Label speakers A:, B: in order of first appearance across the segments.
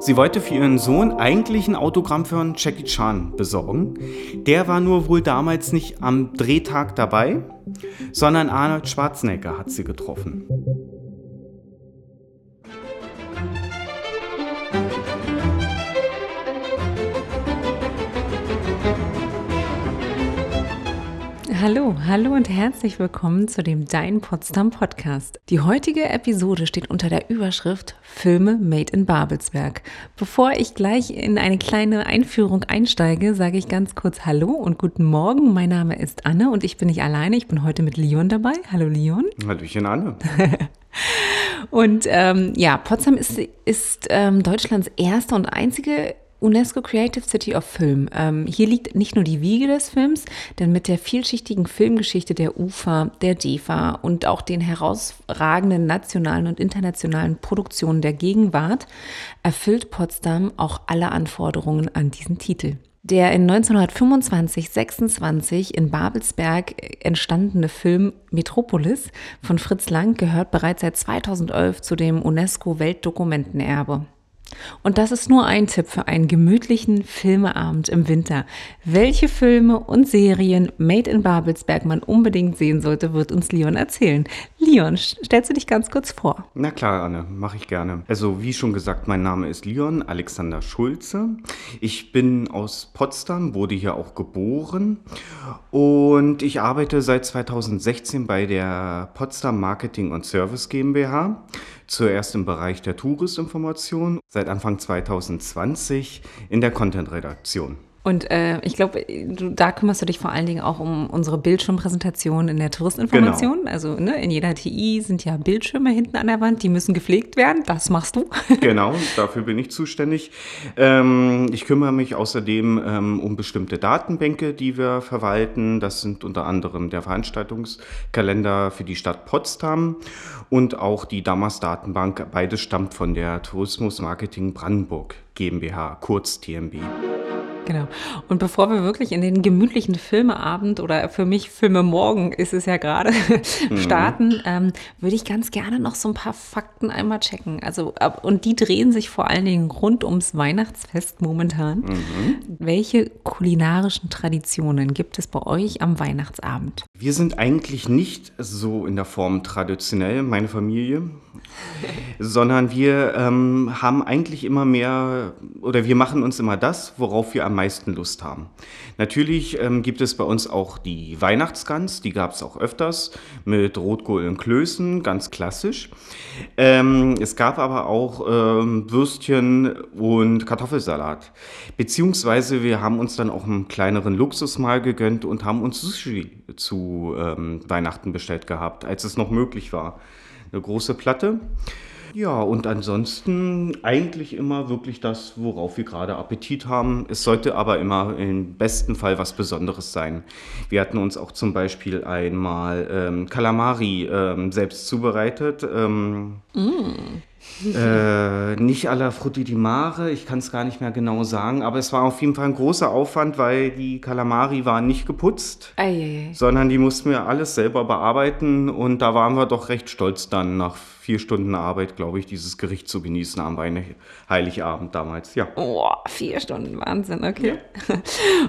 A: Sie wollte für ihren Sohn eigentlich ein Autogramm für Jackie Chan besorgen. Der war nur wohl damals nicht am Drehtag dabei, sondern Arnold Schwarzenegger hat sie getroffen.
B: Hallo, hallo und herzlich willkommen zu dem Dein Potsdam Podcast. Die heutige Episode steht unter der Überschrift Filme Made in Babelsberg. Bevor ich gleich in eine kleine Einführung einsteige, sage ich ganz kurz Hallo und guten Morgen. Mein Name ist Anne und ich bin nicht alleine. Ich bin heute mit Leon dabei. Hallo Leon.
A: Hallöchen Anne.
B: und ähm, ja, Potsdam ist, ist ähm, Deutschlands erste und einzige UNESCO Creative City of Film. Ähm, hier liegt nicht nur die Wiege des Films, denn mit der vielschichtigen Filmgeschichte der UFA, der DEFA und auch den herausragenden nationalen und internationalen Produktionen der Gegenwart erfüllt Potsdam auch alle Anforderungen an diesen Titel. Der in 1925-26 in Babelsberg entstandene Film Metropolis von Fritz Lang gehört bereits seit 2011 zu dem UNESCO Weltdokumentenerbe. Und das ist nur ein Tipp für einen gemütlichen Filmeabend im Winter. Welche Filme und Serien Made in Babelsberg man unbedingt sehen sollte, wird uns Leon erzählen. Leon, stellst du dich ganz kurz vor?
A: Na klar, Anne, mache ich gerne. Also wie schon gesagt, mein Name ist Leon Alexander Schulze. Ich bin aus Potsdam, wurde hier auch geboren und ich arbeite seit 2016 bei der Potsdam Marketing und Service GmbH. Zuerst im Bereich der Touristinformation, seit Anfang 2020 in der Content-Redaktion.
B: Und äh, ich glaube, da kümmerst du dich vor allen Dingen auch um unsere Bildschirmpräsentation in der Touristinformation. Genau. Also ne, in jeder TI sind ja Bildschirme hinten an der Wand, die müssen gepflegt werden. Das machst du.
A: Genau, dafür bin ich zuständig. Ähm, ich kümmere mich außerdem ähm, um bestimmte Datenbänke, die wir verwalten. Das sind unter anderem der Veranstaltungskalender für die Stadt Potsdam und auch die Damas-Datenbank. Beides stammt von der Tourismus Marketing Brandenburg GmbH, kurz TMB.
B: Genau. Und bevor wir wirklich in den gemütlichen Filmeabend oder für mich Filme morgen ist es ja gerade mhm. starten, ähm, würde ich ganz gerne noch so ein paar Fakten einmal checken. Also und die drehen sich vor allen Dingen rund ums Weihnachtsfest momentan. Mhm. Welche kulinarischen Traditionen gibt es bei euch am Weihnachtsabend?
A: Wir sind eigentlich nicht so in der Form traditionell, meine Familie sondern wir ähm, haben eigentlich immer mehr oder wir machen uns immer das, worauf wir am meisten Lust haben. Natürlich ähm, gibt es bei uns auch die Weihnachtsgans, die gab es auch öfters mit Rotkohl und Klößen, ganz klassisch. Ähm, es gab aber auch ähm, Würstchen und Kartoffelsalat. Beziehungsweise wir haben uns dann auch einen kleineren Luxus mal gegönnt und haben uns Sushi zu ähm, Weihnachten bestellt gehabt, als es noch möglich war eine große Platte. Ja, und ansonsten eigentlich immer wirklich das, worauf wir gerade Appetit haben. Es sollte aber immer im besten Fall was Besonderes sein. Wir hatten uns auch zum Beispiel einmal ähm, Kalamari ähm, selbst zubereitet. Ähm, mm äh, nicht aller Frutti di Mare, ich kann es gar nicht mehr genau sagen, aber es war auf jeden Fall ein großer Aufwand, weil die Kalamari waren nicht geputzt, Eieiei. sondern die mussten wir alles selber bearbeiten und da waren wir doch recht stolz dann nach vier Stunden Arbeit, glaube ich, dieses Gericht zu genießen am Heiligabend damals. Ja.
B: Oh, vier Stunden Wahnsinn, okay. Ja.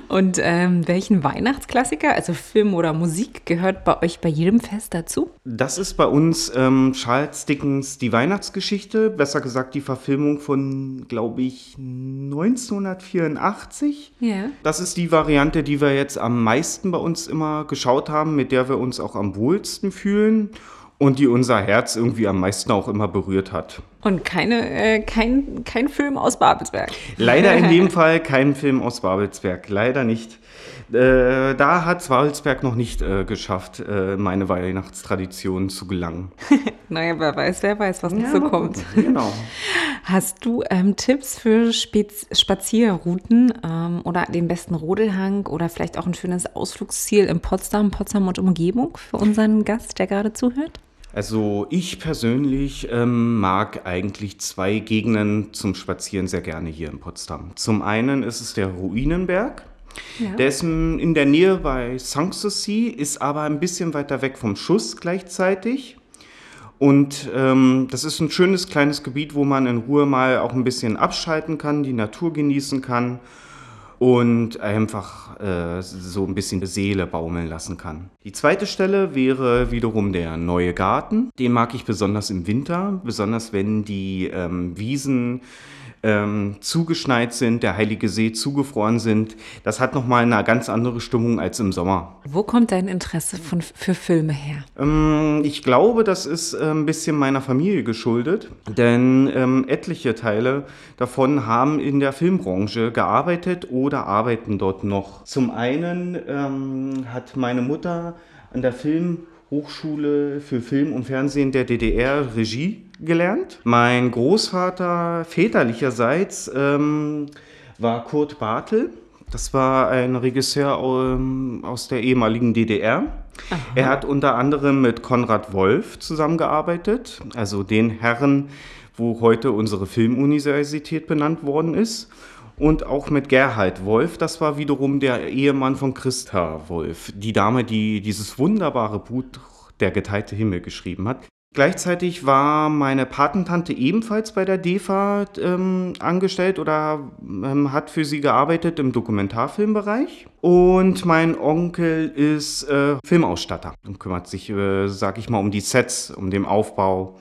B: Und ähm, welchen Weihnachtsklassiker, also Film oder Musik, gehört bei euch bei jedem Fest dazu?
A: Das ist bei uns ähm, Charles Dickens Die Weihnachtsgeschichte, besser gesagt die Verfilmung von, glaube ich, 1984. Ja. Das ist die Variante, die wir jetzt am meisten bei uns immer geschaut haben, mit der wir uns auch am wohlsten fühlen und die unser Herz irgendwie am meisten auch immer berührt hat.
B: Und keine, äh, kein, kein Film aus Babelsberg.
A: Leider in dem Fall kein Film aus Babelsberg, leider nicht. Äh, da hat Babelsberg noch nicht äh, geschafft, äh, meine Weihnachtstradition zu gelangen.
B: naja, wer weiß, wer weiß, was noch ja, so kommt. Genau. Hast du ähm, Tipps für Spez Spazierrouten ähm, oder den besten Rodelhang oder vielleicht auch ein schönes Ausflugsziel in Potsdam, Potsdam und Umgebung für unseren Gast, der gerade zuhört?
A: Also ich persönlich ähm, mag eigentlich zwei Gegenden zum Spazieren sehr gerne hier in Potsdam. Zum einen ist es der Ruinenberg. Ja. Der ist in der Nähe bei Sanssouci, ist aber ein bisschen weiter weg vom Schuss gleichzeitig. Und ähm, das ist ein schönes kleines Gebiet, wo man in Ruhe mal auch ein bisschen abschalten kann, die Natur genießen kann und einfach äh, so ein bisschen die Seele baumeln lassen kann. Die zweite Stelle wäre wiederum der neue Garten. Den mag ich besonders im Winter, besonders wenn die ähm, Wiesen ähm, zugeschneit sind, der Heilige See zugefroren sind. Das hat nochmal eine ganz andere Stimmung als im Sommer.
B: Wo kommt dein Interesse von, für Filme her?
A: Ähm, ich glaube, das ist äh, ein bisschen meiner Familie geschuldet, denn ähm, etliche Teile davon haben in der Filmbranche gearbeitet oder arbeiten dort noch. Zum einen ähm, hat meine Mutter an der Filmhochschule für Film und Fernsehen der DDR Regie gelernt. Mein Großvater väterlicherseits ähm, war Kurt Bartel. Das war ein Regisseur ähm, aus der ehemaligen DDR. Aha. Er hat unter anderem mit Konrad Wolf zusammengearbeitet, also den Herren, wo heute unsere Filmuniversität benannt worden ist. Und auch mit Gerhard Wolf, das war wiederum der Ehemann von Christa Wolf, die Dame, die dieses wunderbare Buch Der geteilte Himmel geschrieben hat. Gleichzeitig war meine Patentante ebenfalls bei der DEFA ähm, angestellt oder ähm, hat für sie gearbeitet im Dokumentarfilmbereich. Und mein Onkel ist äh, Filmausstatter und kümmert sich, äh, sag ich mal, um die Sets, um den Aufbau.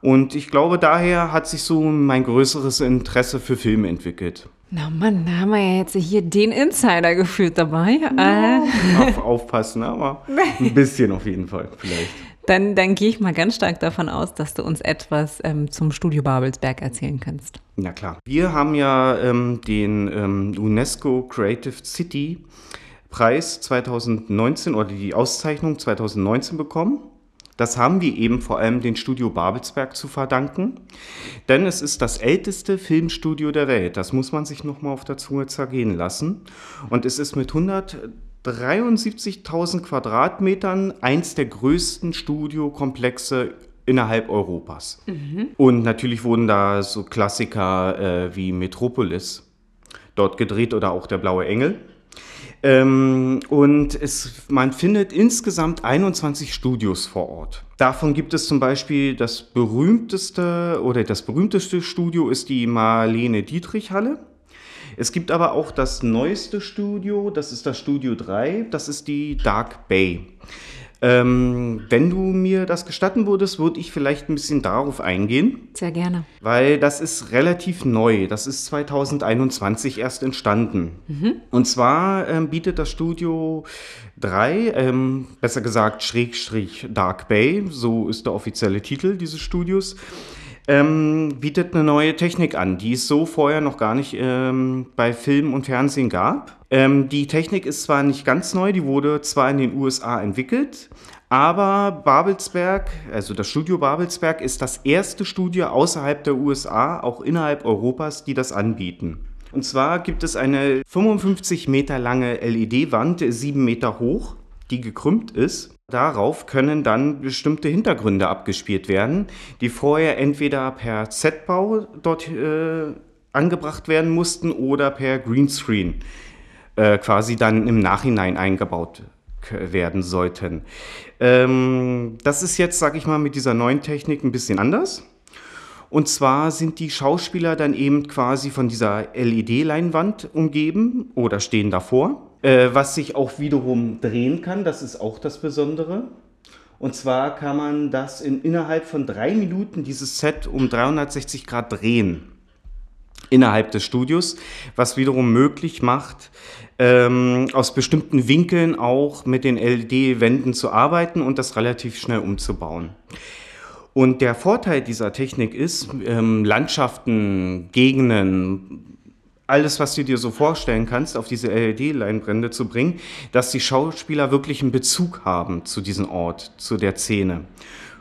A: Und ich glaube, daher hat sich so mein größeres Interesse für Filme entwickelt.
B: Na Mann, da haben wir ja jetzt hier den Insider gefühlt dabei.
A: Ja, äh. auf, aufpassen, aber ein bisschen auf jeden Fall vielleicht.
B: Dann, dann gehe ich mal ganz stark davon aus, dass du uns etwas ähm, zum Studio Babelsberg erzählen kannst.
A: Na klar. Wir haben ja ähm, den ähm, UNESCO Creative City Preis 2019 oder die Auszeichnung 2019 bekommen. Das haben wir eben vor allem den Studio Babelsberg zu verdanken, denn es ist das älteste Filmstudio der Welt. Das muss man sich nochmal auf der Zunge zergehen lassen. Und es ist mit 100 73.000 Quadratmetern eins der größten Studiokomplexe innerhalb Europas. Mhm. Und natürlich wurden da so Klassiker äh, wie Metropolis dort gedreht oder auch Der Blaue Engel. Ähm, und es, man findet insgesamt 21 Studios vor Ort. Davon gibt es zum Beispiel das berühmteste oder das berühmteste Studio ist die Marlene Dietrich Halle. Es gibt aber auch das neueste Studio, das ist das Studio 3, das ist die Dark Bay. Ähm, wenn du mir das gestatten würdest, würde ich vielleicht ein bisschen darauf eingehen.
B: Sehr gerne.
A: Weil das ist relativ neu. Das ist 2021 erst entstanden. Mhm. Und zwar ähm, bietet das Studio 3, ähm, besser gesagt Schrägstrich Dark Bay, so ist der offizielle Titel dieses Studios, ähm, bietet eine neue Technik an, die es so vorher noch gar nicht ähm, bei Film und Fernsehen gab. Ähm, die Technik ist zwar nicht ganz neu, die wurde zwar in den USA entwickelt, aber Babelsberg, also das Studio Babelsberg, ist das erste Studio außerhalb der USA, auch innerhalb Europas, die das anbieten. Und zwar gibt es eine 55 Meter lange LED-Wand, 7 Meter hoch, die gekrümmt ist. Darauf können dann bestimmte Hintergründe abgespielt werden, die vorher entweder per Z-Bau dort äh, angebracht werden mussten oder per Greenscreen äh, quasi dann im Nachhinein eingebaut werden sollten. Ähm, das ist jetzt, sag ich mal, mit dieser neuen Technik ein bisschen anders. Und zwar sind die Schauspieler dann eben quasi von dieser LED-Leinwand umgeben oder stehen davor äh, was sich auch wiederum drehen kann, das ist auch das Besondere. Und zwar kann man das in, innerhalb von drei Minuten dieses Set um 360 Grad drehen innerhalb des Studios, was wiederum möglich macht, ähm, aus bestimmten Winkeln auch mit den LED-Wänden zu arbeiten und das relativ schnell umzubauen. Und der Vorteil dieser Technik ist, ähm, Landschaften, Gegenden, alles, was du dir so vorstellen kannst, auf diese LED-Leinbrände zu bringen, dass die Schauspieler wirklich einen Bezug haben zu diesem Ort, zu der Szene.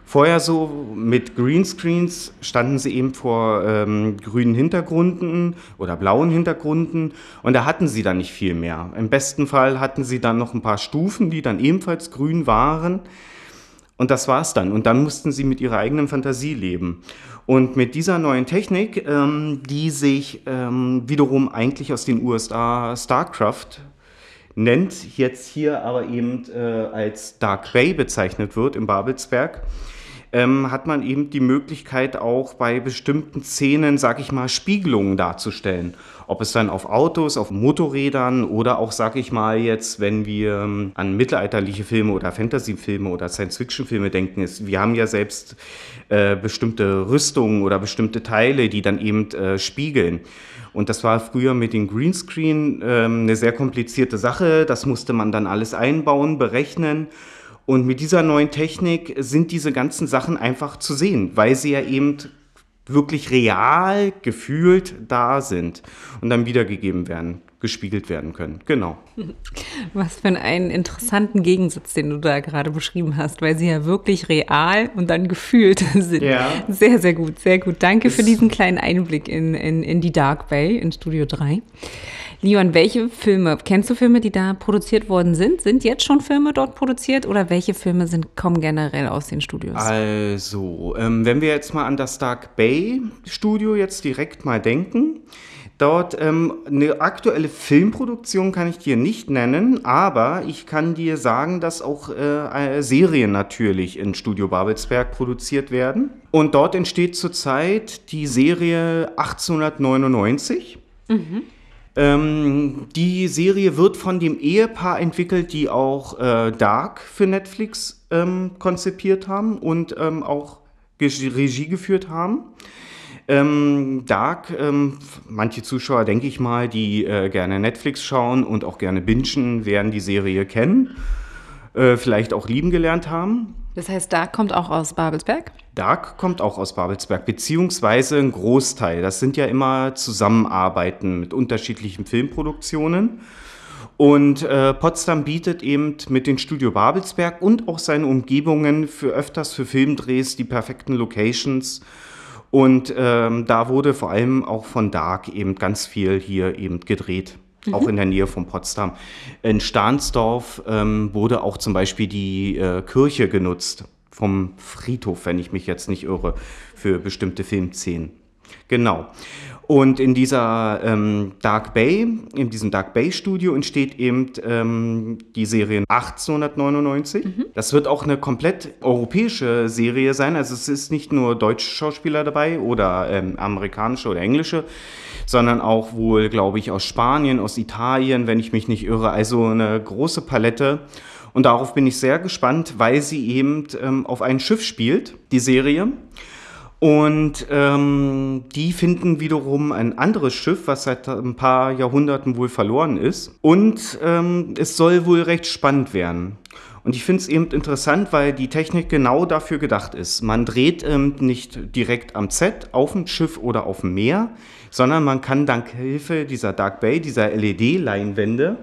A: Vorher so mit Greenscreens standen sie eben vor ähm, grünen Hintergründen oder blauen Hintergründen und da hatten sie dann nicht viel mehr. Im besten Fall hatten sie dann noch ein paar Stufen, die dann ebenfalls grün waren. Und das war's dann. Und dann mussten sie mit ihrer eigenen Fantasie leben. Und mit dieser neuen Technik, ähm, die sich ähm, wiederum eigentlich aus den USA StarCraft nennt, jetzt hier aber eben äh, als Dark Bay bezeichnet wird im Babelsberg, ähm, hat man eben die Möglichkeit auch bei bestimmten Szenen, sag ich mal, Spiegelungen darzustellen. Ob es dann auf Autos, auf Motorrädern oder auch, sag ich mal, jetzt, wenn wir ähm, an mittelalterliche Filme oder Fantasy-Filme oder Science-Fiction-Filme denken, ist, wir haben ja selbst äh, bestimmte Rüstungen oder bestimmte Teile, die dann eben äh, spiegeln. Und das war früher mit dem Greenscreen ähm, eine sehr komplizierte Sache. Das musste man dann alles einbauen, berechnen. Und mit dieser neuen Technik sind diese ganzen Sachen einfach zu sehen, weil sie ja eben wirklich real gefühlt da sind und dann wiedergegeben werden, gespiegelt werden können. Genau.
B: Was für einen interessanten Gegensatz, den du da gerade beschrieben hast, weil sie ja wirklich real und dann gefühlt sind. Ja. Sehr, sehr gut, sehr gut. Danke für diesen kleinen Einblick in, in, in die Dark Bay in Studio 3. Leon, welche Filme, kennst du Filme, die da produziert worden sind? Sind jetzt schon Filme dort produziert oder welche Filme sind, kommen generell aus den Studios?
A: Also, ähm, wenn wir jetzt mal an das Dark Bay Studio jetzt direkt mal denken, Dort ähm, eine aktuelle Filmproduktion kann ich dir nicht nennen, aber ich kann dir sagen, dass auch äh, Serien natürlich in Studio Babelsberg produziert werden. Und dort entsteht zurzeit die Serie 1899. Mhm. Ähm, die Serie wird von dem Ehepaar entwickelt, die auch äh, Dark für Netflix ähm, konzipiert haben und ähm, auch Regie geführt haben. Ähm, Dark, ähm, manche Zuschauer, denke ich mal, die äh, gerne Netflix schauen und auch gerne bingen, werden die Serie kennen, äh, vielleicht auch lieben gelernt haben.
B: Das heißt, Dark kommt auch aus Babelsberg?
A: Dark kommt auch aus Babelsberg, beziehungsweise ein Großteil. Das sind ja immer Zusammenarbeiten mit unterschiedlichen Filmproduktionen. Und äh, Potsdam bietet eben mit den Studio Babelsberg und auch seinen Umgebungen für öfters für Filmdrehs die perfekten Locations. Und ähm, da wurde vor allem auch von Dark eben ganz viel hier eben gedreht mhm. auch in der Nähe von Potsdam. In Stahnsdorf ähm, wurde auch zum Beispiel die äh, Kirche genutzt, vom Friedhof, wenn ich mich jetzt nicht irre, für bestimmte Filmszenen. Genau. Und in dieser ähm, Dark Bay, in diesem Dark Bay Studio entsteht eben ähm, die Serie 1899. Mhm. Das wird auch eine komplett europäische Serie sein. Also es ist nicht nur deutsche Schauspieler dabei oder ähm, amerikanische oder englische, sondern auch wohl, glaube ich, aus Spanien, aus Italien, wenn ich mich nicht irre. Also eine große Palette. Und darauf bin ich sehr gespannt, weil sie eben ähm, auf ein Schiff spielt, die Serie. Und ähm, die finden wiederum ein anderes Schiff, was seit ein paar Jahrhunderten wohl verloren ist. Und ähm, es soll wohl recht spannend werden. Und ich finde es eben interessant, weil die Technik genau dafür gedacht ist. Man dreht ähm, nicht direkt am Set auf dem Schiff oder auf dem Meer, sondern man kann dank Hilfe dieser Dark Bay, dieser LED-Leinwände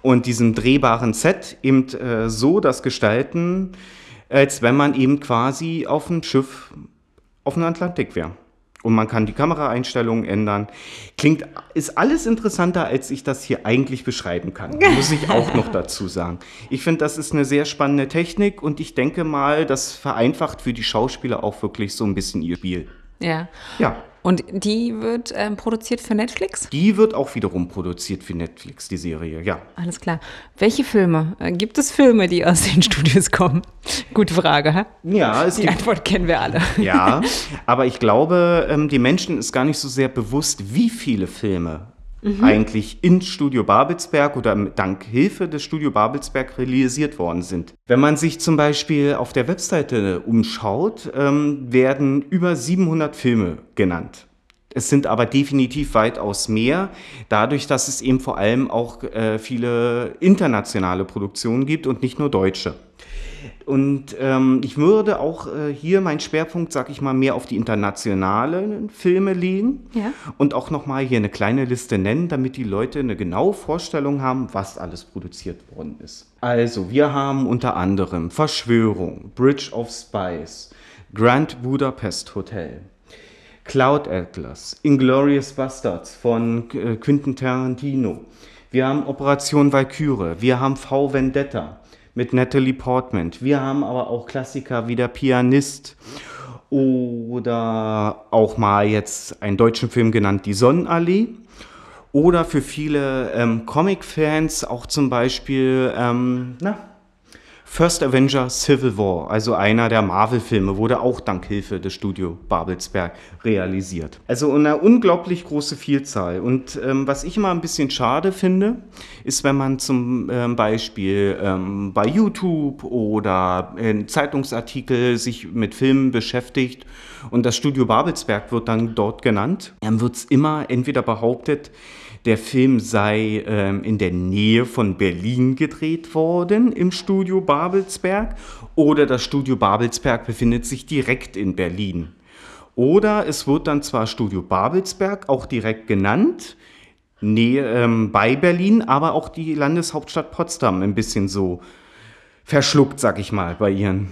A: und diesem drehbaren Set eben äh, so das gestalten, als wenn man eben quasi auf dem Schiff auf dem Atlantik wäre. Und man kann die Kameraeinstellungen ändern. Klingt, ist alles interessanter, als ich das hier eigentlich beschreiben kann. Muss ich auch noch dazu sagen. Ich finde, das ist eine sehr spannende Technik und ich denke mal, das vereinfacht für die Schauspieler auch wirklich so ein bisschen ihr Spiel.
B: Ja.
A: Ja.
B: Und die wird ähm, produziert für Netflix?
A: Die wird auch wiederum produziert für Netflix, die Serie, ja.
B: Alles klar. Welche Filme? Äh, gibt es Filme, die aus den Studios kommen? Gute Frage, hä?
A: Ja,
B: es Die gibt, Antwort kennen wir alle.
A: Ja, aber ich glaube, ähm, den Menschen ist gar nicht so sehr bewusst, wie viele Filme mhm. eigentlich in Studio Babelsberg oder dank Hilfe des Studio Babelsberg realisiert worden sind. Wenn man sich zum Beispiel auf der Webseite umschaut, ähm, werden über 700 Filme genannt. Es sind aber definitiv weitaus mehr, dadurch, dass es eben vor allem auch äh, viele internationale Produktionen gibt und nicht nur deutsche. Und ähm, ich würde auch äh, hier meinen Schwerpunkt, sag ich mal, mehr auf die internationalen Filme legen ja. und auch nochmal hier eine kleine Liste nennen, damit die Leute eine genaue Vorstellung haben, was alles produziert worden ist. Also, wir haben unter anderem Verschwörung, Bridge of Spies, Grand Budapest Hotel, Cloud Atlas, Inglorious Bastards von äh, Quentin Tarantino. Wir haben Operation Valkyrie, wir haben V Vendetta, mit Natalie Portman. Wir haben aber auch Klassiker wie der Pianist oder auch mal jetzt einen deutschen Film genannt, Die Sonnenallee. Oder für viele ähm, Comic-Fans auch zum Beispiel, ähm, na, First Avenger Civil War, also einer der Marvel-Filme, wurde auch dank Hilfe des Studio Babelsberg realisiert. Also eine unglaublich große Vielzahl. Und ähm, was ich immer ein bisschen schade finde, ist, wenn man zum ähm, Beispiel ähm, bei YouTube oder in Zeitungsartikel sich mit Filmen beschäftigt und das Studio Babelsberg wird dann dort genannt, dann wird es immer entweder behauptet, der Film sei ähm, in der Nähe von Berlin gedreht worden im Studio Babelsberg oder das Studio Babelsberg befindet sich direkt in Berlin. Oder es wird dann zwar Studio Babelsberg auch direkt genannt, Nähe, ähm, bei Berlin, aber auch die Landeshauptstadt Potsdam ein bisschen so verschluckt, sag ich mal, bei ihren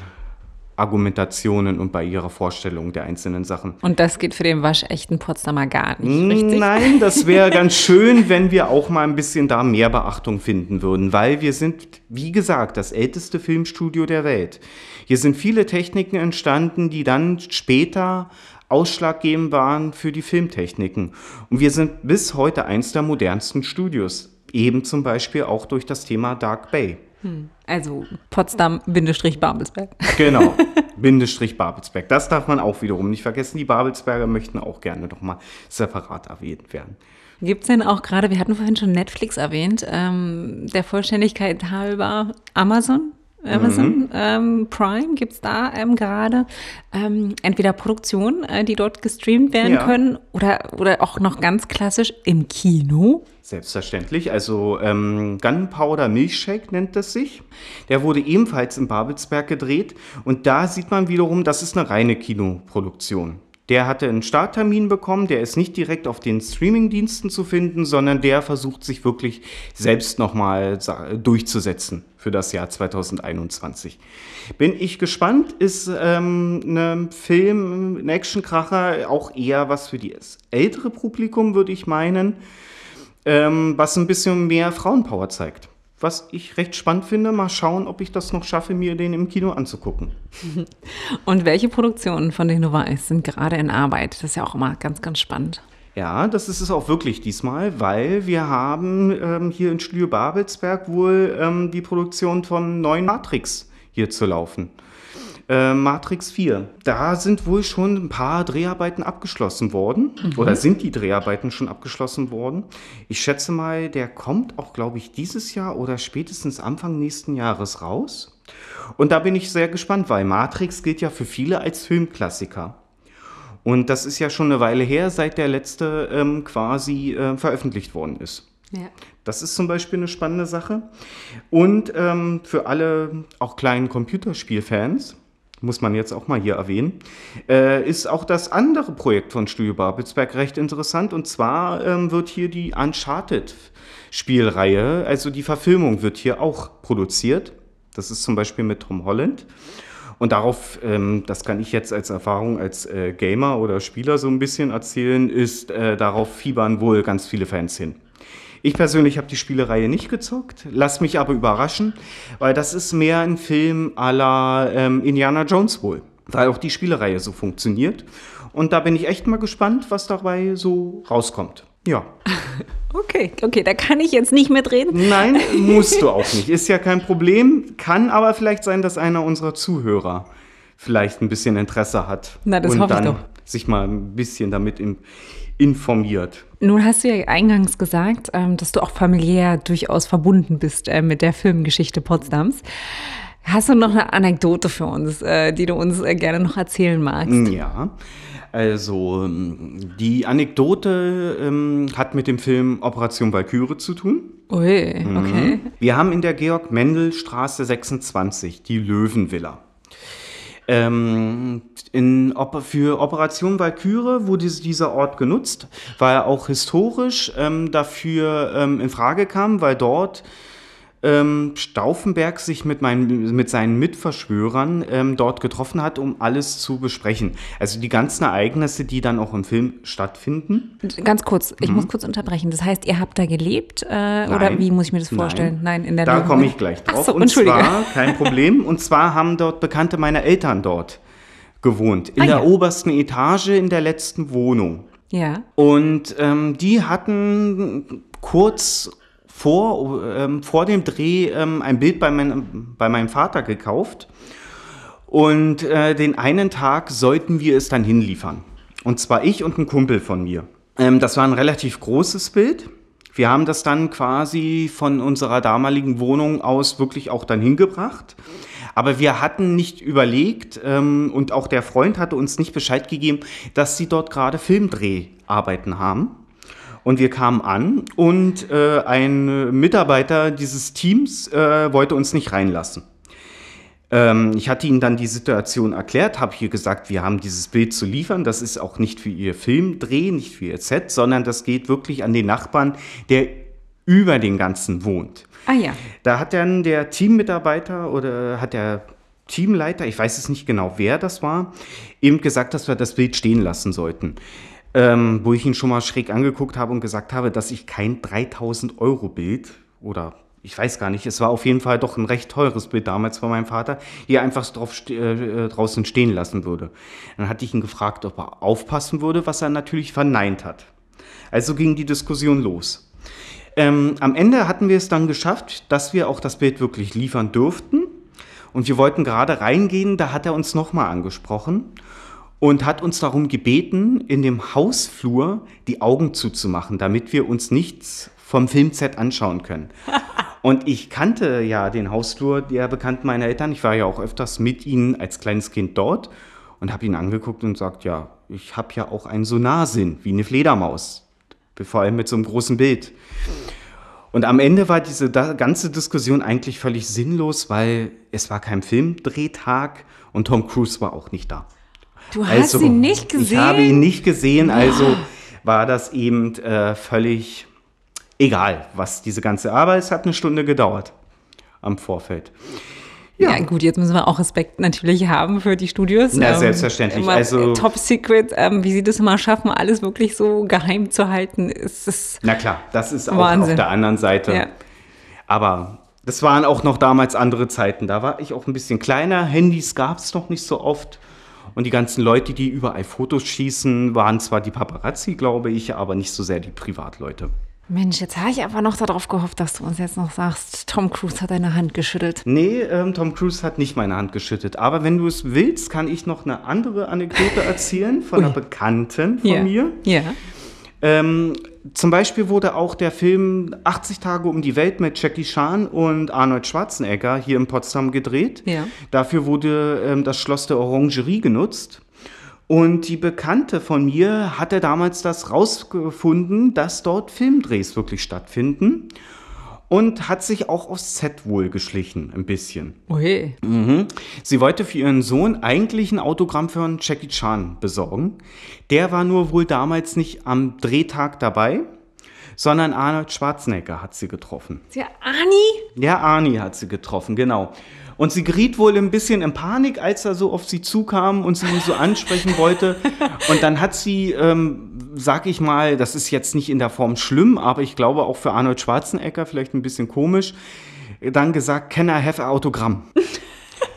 A: Argumentationen und bei ihrer Vorstellung der einzelnen Sachen.
B: Und das geht für den waschechten Potsdamer gar nicht, richtig?
A: Nein, das wäre ganz schön, wenn wir auch mal ein bisschen da mehr Beachtung finden würden, weil wir sind, wie gesagt, das älteste Filmstudio der Welt. Hier sind viele Techniken entstanden, die dann später ausschlaggebend waren für die Filmtechniken. Und wir sind bis heute eins der modernsten Studios, eben zum Beispiel auch durch das Thema Dark Bay.
B: Also Potsdam-Babelsberg.
A: Genau, Bindestrich Babelsberg. Das darf man auch wiederum nicht vergessen. Die Babelsberger möchten auch gerne nochmal separat erwähnt werden.
B: Gibt es denn auch gerade, wir hatten vorhin schon Netflix erwähnt, ähm, der Vollständigkeit halber Amazon? Amazon
A: Mhm.
B: ähm, Prime gibt es da ähm, gerade ähm, entweder Produktionen, äh, die dort gestreamt werden
A: Ja.
B: können oder, oder auch noch ganz klassisch im Kino.
A: Selbstverständlich. Also ähm, Gunpowder Milkshake nennt das sich. Der wurde ebenfalls in Babelsberg gedreht. Und da sieht man wiederum, das ist eine reine Kinoproduktion. Der hatte einen Starttermin bekommen, der ist nicht direkt auf den Streamingdiensten zu finden, sondern der versucht sich wirklich selbst nochmal durchzusetzen für das Jahr 2021. Bin ich gespannt, ist ähm, ein Film, ein Actionkracher, auch eher was für das ältere Publikum, würde ich meinen ähm, was ein bisschen mehr Frauenpower zeigt. Was ich recht spannend finde, mal schauen, ob ich das noch schaffe, mir den im Kino anzugucken.
B: Und welche Produktionen, von denen du weißt, sind gerade in Arbeit? Das ist ja auch immer ganz, ganz spannend.
A: Ja, das ist es auch wirklich diesmal, weil wir haben ähm, hier in Studio Babelsberg wohl ähm, die Produktion von neuen Matrix hier zu laufen. Äh, Matrix 4. Da sind wohl schon ein paar Dreharbeiten abgeschlossen worden. Oder sind die Dreharbeiten schon abgeschlossen worden? Ich schätze mal, der kommt auch, glaube ich, dieses Jahr oder spätestens Anfang nächsten Jahres raus. Und da bin ich sehr gespannt, weil Matrix gilt ja für viele als Filmklassiker. Und das ist ja schon eine Weile her, seit der letzte ähm, quasi äh, veröffentlicht worden ist.
B: Ja.
A: Das ist zum Beispiel eine spannende Sache. Und ähm, für alle auch kleinen Computerspielfans, muss man jetzt auch mal hier erwähnen, äh, ist auch das andere Projekt von Studio Babelsberg recht interessant. Und zwar ähm, wird hier die Uncharted-Spielreihe, also die Verfilmung wird hier auch produziert. Das ist zum Beispiel mit Tom Holland. Und darauf, ähm, das kann ich jetzt als Erfahrung als äh, Gamer oder Spieler so ein bisschen erzählen, ist, äh, darauf fiebern wohl ganz viele Fans hin. Ich persönlich habe die Spielereihe nicht gezockt, lass mich aber überraschen, weil das ist mehr ein Film la ähm, Indiana Jones wohl, weil auch die Spielereihe so funktioniert. Und da bin ich echt mal gespannt, was dabei so rauskommt. Ja.
B: Okay, okay, da kann ich jetzt nicht mitreden.
A: Nein, musst du auch nicht. Ist ja kein Problem. Kann aber vielleicht sein, dass einer unserer Zuhörer vielleicht ein bisschen Interesse hat.
B: Na, das
A: und
B: hoffe ich
A: dann
B: doch.
A: sich mal ein bisschen damit informiert.
B: Nun hast du ja eingangs gesagt, ähm, dass du auch familiär durchaus verbunden bist äh, mit der Filmgeschichte Potsdams. Hast du noch eine Anekdote für uns, äh, die du uns äh, gerne noch erzählen magst?
A: Ja, also ähm, die Anekdote ähm, hat mit dem Film Operation Valkyrie zu tun.
B: Ui, okay.
A: Wir haben in der Georg-Mendel-Straße 26 die Löwenvilla. Ähm, in, für Operation Valkyrie wurde dieser Ort genutzt, weil er auch historisch ähm, dafür ähm, in Frage kam, weil dort ähm, Stauffenberg sich mit, meinen, mit seinen Mitverschwörern ähm, dort getroffen hat, um alles zu besprechen. Also die ganzen Ereignisse, die dann auch im Film stattfinden.
B: Ganz kurz, ich muss kurz unterbrechen. Das heißt, ihr habt da gelebt äh, oder wie muss ich mir das vorstellen? Nein, in der
A: Da komme ich gleich
B: Ach
A: drauf.
B: so,
A: und zwar, kein Problem, und zwar haben dort Bekannte meiner Eltern dort gewohnt. In
B: Ah,
A: der
B: ja.
A: obersten Etage in der letzten Wohnung.
B: Ja.
A: Und ähm, die hatten kurz vor, ähm, vor dem Dreh ähm, ein Bild bei, mein, bei meinem Vater gekauft. Und äh, den einen Tag sollten wir es dann hinliefern. Und zwar ich und ein Kumpel von mir. Ähm, das war ein relativ großes Bild. Wir haben das dann quasi von unserer damaligen Wohnung aus wirklich auch dann hingebracht. Aber wir hatten nicht überlegt ähm, und auch der Freund hatte uns nicht Bescheid gegeben, dass sie dort gerade Filmdreharbeiten haben. Und wir kamen an und äh, ein Mitarbeiter dieses Teams äh, wollte uns nicht reinlassen. Ähm, ich hatte ihnen dann die Situation erklärt, habe hier gesagt, wir haben dieses Bild zu liefern. Das ist auch nicht für ihr Filmdreh, nicht für ihr Set, sondern das geht wirklich an den Nachbarn, der über den ganzen wohnt.
B: Ah ja.
A: Da hat dann der Teammitarbeiter oder hat der Teamleiter, ich weiß es nicht genau, wer das war, eben gesagt, dass wir das Bild stehen lassen sollten. Ähm, wo ich ihn schon mal schräg angeguckt habe und gesagt habe, dass ich kein 3000 Euro Bild oder ich weiß gar nicht, es war auf jeden Fall doch ein recht teures Bild damals von meinem Vater, hier einfach drauf st äh, draußen stehen lassen würde. Dann hatte ich ihn gefragt, ob er aufpassen würde, was er natürlich verneint hat. Also ging die Diskussion los. Ähm, am Ende hatten wir es dann geschafft, dass wir auch das Bild wirklich liefern dürften. Und wir wollten gerade reingehen, da hat er uns nochmal angesprochen und hat uns darum gebeten, in dem Hausflur die Augen zuzumachen, damit wir uns nichts vom Filmset anschauen können. Und ich kannte ja den Hausflur der Bekannten meiner Eltern. Ich war ja auch öfters mit ihnen als kleines Kind dort und habe ihn angeguckt und gesagt, ja, ich habe ja auch einen Sonarsinn, wie eine Fledermaus, vor allem mit so einem großen Bild. Und am Ende war diese ganze Diskussion eigentlich völlig sinnlos, weil es war kein Filmdrehtag und Tom Cruise war auch nicht da.
B: Du hast also, ihn nicht gesehen?
A: Ich habe ihn nicht gesehen, also war das eben äh, völlig egal, was diese ganze Arbeit, es hat eine Stunde gedauert am Vorfeld.
B: Ja. ja. gut, jetzt müssen wir auch Respekt natürlich haben für die Studios.
A: Na, ähm, selbstverständlich.
B: also Top Secret, ähm, wie sie das immer schaffen, alles wirklich so geheim zu halten, ist es.
A: Na klar, das ist auch Wahnsinn. auf der anderen Seite. Ja. Aber das waren auch noch damals andere Zeiten. Da war ich auch ein bisschen kleiner. Handys gab es noch nicht so oft. Und die ganzen Leute, die überall Fotos schießen, waren zwar die Paparazzi, glaube ich, aber nicht so sehr die Privatleute.
B: Mensch, jetzt habe ich aber noch darauf gehofft, dass du uns jetzt noch sagst, Tom Cruise hat deine Hand geschüttelt.
A: Nee, ähm, Tom Cruise hat nicht meine Hand geschüttelt. Aber wenn du es willst, kann ich noch eine andere Anekdote erzählen von Ui. einer Bekannten von
B: yeah.
A: mir.
B: Ja.
A: Ähm, zum Beispiel wurde auch der Film 80 Tage um die Welt mit Jackie Chan und Arnold Schwarzenegger hier in Potsdam gedreht.
B: Ja.
A: Dafür wurde ähm, das Schloss der Orangerie genutzt. Und die Bekannte von mir hatte damals das rausgefunden, dass dort Filmdrehs wirklich stattfinden und hat sich auch aufs Set wohl geschlichen, ein bisschen.
B: Oje.
A: Mhm. Sie wollte für ihren Sohn eigentlich ein Autogramm für Jackie Chan besorgen. Der war nur wohl damals nicht am Drehtag dabei, sondern Arnold Schwarzenegger hat sie getroffen.
B: Ja, Arnie?
A: Ja, Arnie hat sie getroffen, genau. Und sie geriet wohl ein bisschen in Panik, als er so auf sie zukam und sie ihn so ansprechen wollte. Und dann hat sie, ähm, sag ich mal, das ist jetzt nicht in der Form schlimm, aber ich glaube auch für Arnold Schwarzenegger vielleicht ein bisschen komisch, dann gesagt, can I have a Autogramm?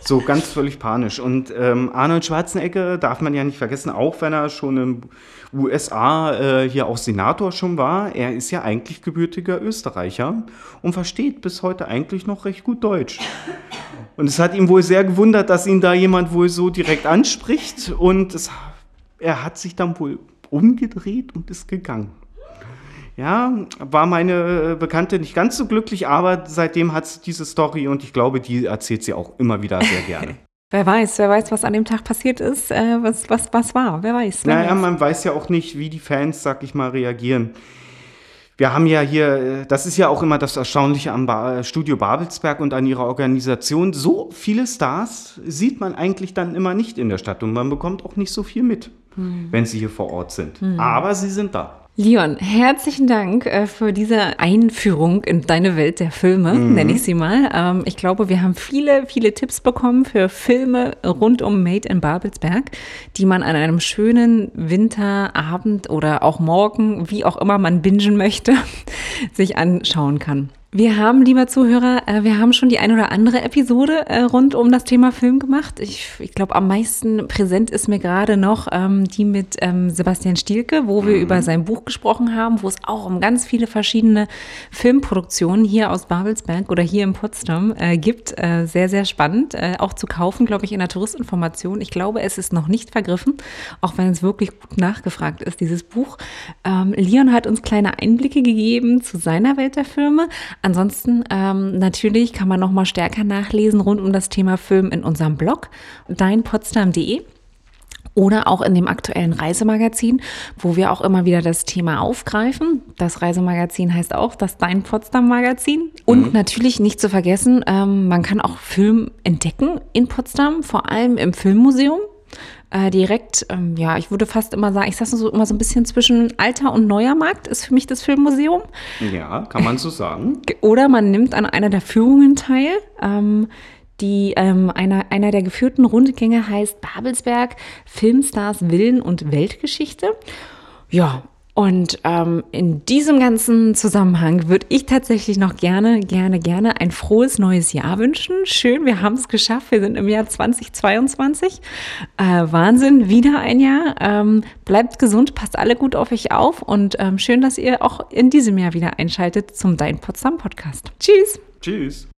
A: So ganz völlig panisch. Und ähm, Arnold Schwarzenegger darf man ja nicht vergessen, auch wenn er schon im USA äh, hier auch Senator schon war, er ist ja eigentlich gebürtiger Österreicher und versteht bis heute eigentlich noch recht gut Deutsch. Und es hat ihn wohl sehr gewundert, dass ihn da jemand wohl so direkt anspricht und es, er hat sich dann wohl umgedreht und ist gegangen. Ja, war meine Bekannte nicht ganz so glücklich, aber seitdem hat sie diese Story und ich glaube, die erzählt sie auch immer wieder sehr gerne.
B: Wer weiß, wer weiß, was an dem Tag passiert ist, äh, was, was, was war, wer weiß. Wer
A: naja,
B: weiß.
A: man weiß ja auch nicht, wie die Fans, sag ich mal, reagieren. Wir haben ja hier, äh, das ist ja auch immer das Erstaunliche am ba Studio Babelsberg und an ihrer Organisation. So viele Stars sieht man eigentlich dann immer nicht in der Stadt und man bekommt auch nicht so viel mit, hm. wenn sie hier vor Ort sind. Hm. Aber sie sind da.
B: Leon, herzlichen Dank äh, für diese Einführung in deine Welt der Filme, mhm. nenne ich sie mal. Ähm, ich glaube, wir haben viele, viele Tipps bekommen für Filme rund um Made in Babelsberg, die man an einem schönen Winterabend oder auch morgen, wie auch immer man bingen möchte, sich anschauen kann. Wir haben, lieber Zuhörer, äh, wir haben schon die ein oder andere Episode äh, rund um das Thema Film gemacht. Ich, ich glaube, am meisten präsent ist mir gerade noch ähm, die mit ähm, Sebastian Stielke, wo wir mhm. über sein Buch gesprochen haben, wo es auch um ganz viele verschiedene Filmproduktionen hier aus Babelsberg oder hier in Potsdam äh, gibt. Äh, sehr, sehr spannend. Äh, auch zu kaufen, glaube ich, in der Touristinformation. Ich glaube, es ist noch nicht vergriffen, auch wenn es wirklich gut nachgefragt ist, dieses Buch. Ähm, Leon hat uns kleine Einblicke gegeben zu seiner Welt der Filme. Ansonsten ähm, natürlich kann man noch mal stärker nachlesen rund um das Thema Film in unserem Blog deinpotsdam.de oder auch in dem aktuellen Reisemagazin, wo wir auch immer wieder das Thema aufgreifen. Das Reisemagazin heißt auch das Dein Potsdam Magazin. Und mhm. natürlich nicht zu vergessen, ähm, man kann auch Film entdecken in Potsdam, vor allem im Filmmuseum äh, direkt, ähm, ja, ich würde fast immer sagen, ich sage so immer so ein bisschen zwischen alter und neuer Markt ist für mich das Filmmuseum.
A: Ja, kann man so sagen.
B: Oder man nimmt an einer der Führungen teil. Ähm, die ähm, einer, einer der geführten Rundgänge heißt Babelsberg Filmstars Willen und Weltgeschichte. Ja, und ähm, in diesem ganzen Zusammenhang würde ich tatsächlich noch gerne, gerne, gerne ein frohes neues Jahr wünschen. Schön, wir haben es geschafft. Wir sind im Jahr 2022. Äh, Wahnsinn, wieder ein Jahr. Ähm, bleibt gesund, passt alle gut auf euch auf und ähm, schön, dass ihr auch in diesem Jahr wieder einschaltet zum Dein Potsdam Podcast. Tschüss.
A: Tschüss.